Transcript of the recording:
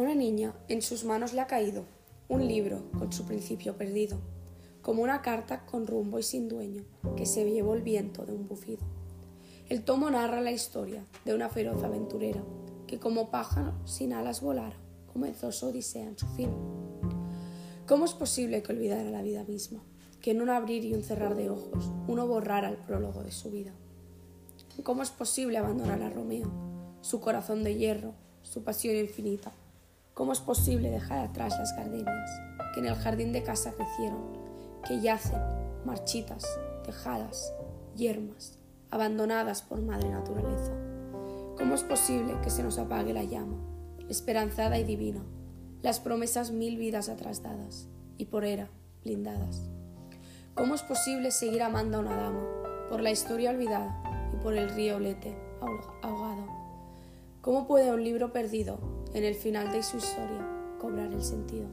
niña en sus manos le ha caído un libro con su principio perdido, como una carta con rumbo y sin dueño que se llevó el viento de un bufido. El tomo narra la historia de una feroz aventurera que como pájaro sin alas volara, comenzó su odisea en su fin. ¿Cómo es posible que olvidara la vida misma? Que en un abrir y un cerrar de ojos uno borrara el prólogo de su vida. ¿Cómo es posible abandonar a Romeo, su corazón de hierro, su pasión infinita? ¿Cómo es posible dejar atrás las gardenias que en el jardín de casa crecieron, que yacen marchitas, tejadas, yermas, abandonadas por madre naturaleza? ¿Cómo es posible que se nos apague la llama, esperanzada y divina, las promesas mil vidas atrás dadas y por era blindadas? ¿Cómo es posible seguir amando a una dama por la historia olvidada y por el río Lete ahogado? ¿Cómo puede un libro perdido en el final de su historia cobrar el sentido?